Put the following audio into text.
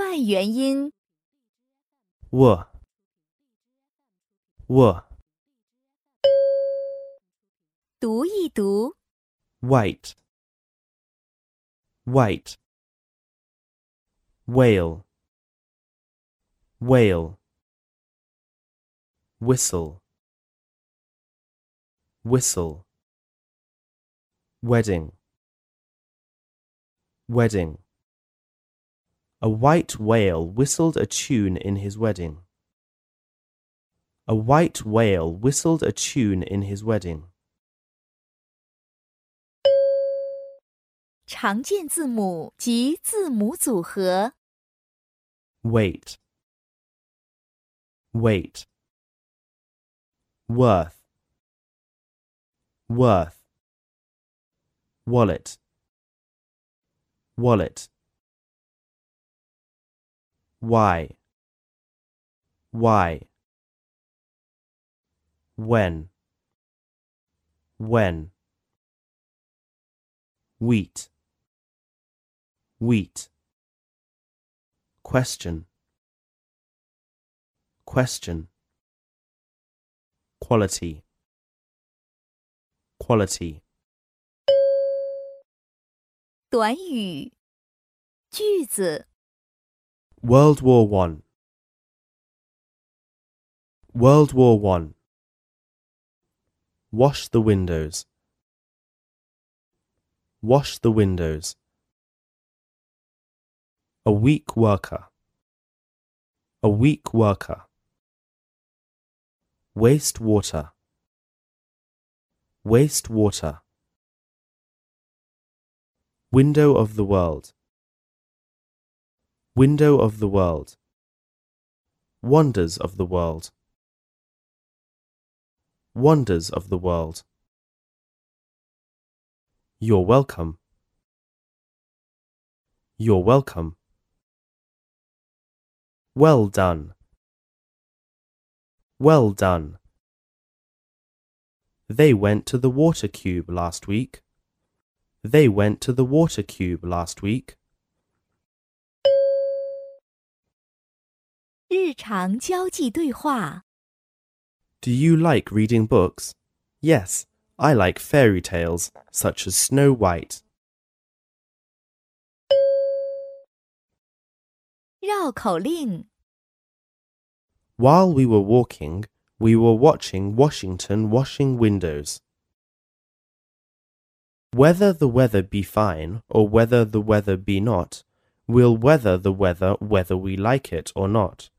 半元音。我。我。读一读。White white whale whale whistle whistle wedding wedding a white whale whistled a tune in his wedding a white whale whistled a tune in his wedding 常见字母及字母组合。 weight weight worth worth wallet wallet why why when when wheat wheat question question quality quality 短语、句子、 World War One. World War One. Wash the windows. Wash the windows. A weak worker. A weak worker. Waste water. Waste water. Window of the world Window of the world. Wonders of the world. Wonders of the world. You're welcome. You're welcome. Well done. Well done. They went to the water cube last week. They went to the water cube last week 日常交际对话。 Do you like reading books? Yes, I like fairy tales, such as Snow White. 绕口令： While we were walking, we were watching Washington washing windows. Whether the weather be fine or whether the weather be not, we'll weather the weather whether we like it or not.